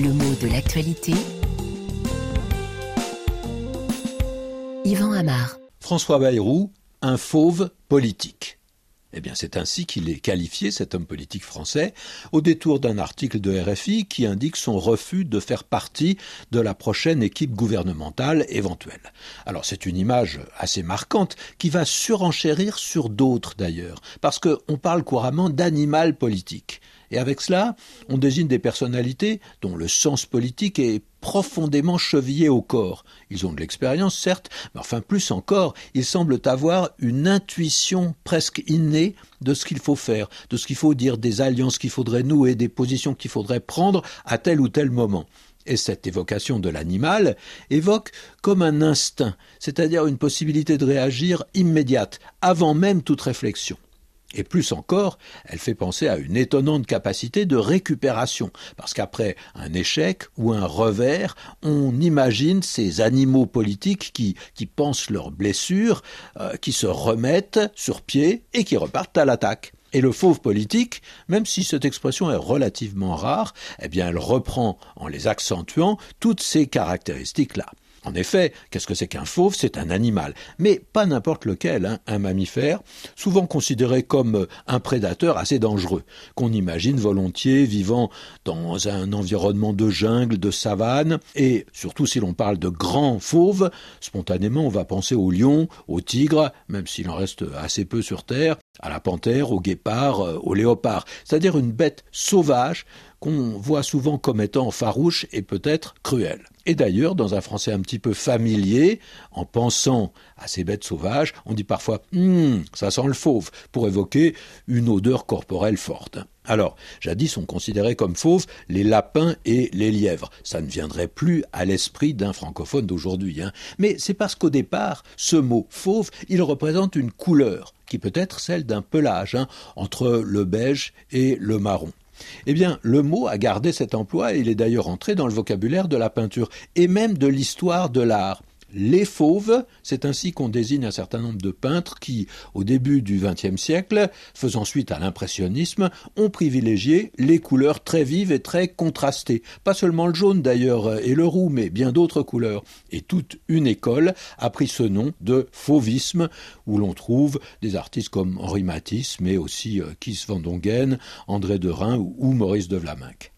Le mot de l'actualité. Yvan Amar. François Bayrou, un fauve politique. Eh bien, c'est ainsi qu'il est qualifié, cet homme politique français, au détour d'un article de RFI qui indique son refus de faire partie de la prochaine équipe gouvernementale éventuelle. Alors, c'est une image assez marquante qui va surenchérir sur d'autres d'ailleurs, parce qu'on parle couramment d'animal politique. Et avec cela, on désigne des personnalités dont le sens politique est profondément chevillé au corps. Ils ont de l'expérience, certes, mais enfin plus encore, ils semblent avoir une intuition presque innée de ce qu'il faut faire, de ce qu'il faut dire, des alliances qu'il faudrait nouer, des positions qu'il faudrait prendre à tel ou tel moment. Et cette évocation de l'animal évoque comme un instinct, c'est-à-dire une possibilité de réagir immédiate, avant même toute réflexion. Et plus encore, elle fait penser à une étonnante capacité de récupération, parce qu'après un échec ou un revers, on imagine ces animaux politiques qui, qui pensent leurs blessures, euh, qui se remettent sur pied et qui repartent à l'attaque. Et le fauve politique, même si cette expression est relativement rare, eh bien elle reprend, en les accentuant, toutes ces caractéristiques-là. En effet, qu'est-ce que c'est qu'un fauve? C'est un animal, mais pas n'importe lequel, hein. un mammifère, souvent considéré comme euh, un prédateur assez dangereux, qu'on imagine volontiers vivant dans un environnement de jungle, de savane, et surtout si l'on parle de grands fauves, spontanément on va penser au lion, au tigre, même s'il en reste assez peu sur Terre, à la panthère, au guépard, euh, au léopard, c'est-à-dire une bête sauvage qu'on voit souvent comme étant farouche et peut-être cruelle. Et d'ailleurs, dans un français un petit peu familier, en pensant à ces bêtes sauvages, on dit parfois hum, ça sent le fauve pour évoquer une odeur corporelle forte. Alors, jadis on considérait comme fauves les lapins et les lièvres. Ça ne viendrait plus à l'esprit d'un francophone d'aujourd'hui. Hein. Mais c'est parce qu'au départ, ce mot fauve, il représente une couleur, qui peut être celle d'un pelage, hein, entre le beige et le marron. Eh bien, le mot a gardé cet emploi et il est d'ailleurs entré dans le vocabulaire de la peinture et même de l'histoire de l'art les fauves, c'est ainsi qu'on désigne un certain nombre de peintres qui, au début du XXe siècle, faisant suite à l'impressionnisme, ont privilégié les couleurs très vives et très contrastées. Pas seulement le jaune d'ailleurs et le roux, mais bien d'autres couleurs. Et toute une école a pris ce nom de fauvisme, où l'on trouve des artistes comme Henri Matisse, mais aussi euh, Kiss van Dongen, André Derain ou Maurice de Vlaminck.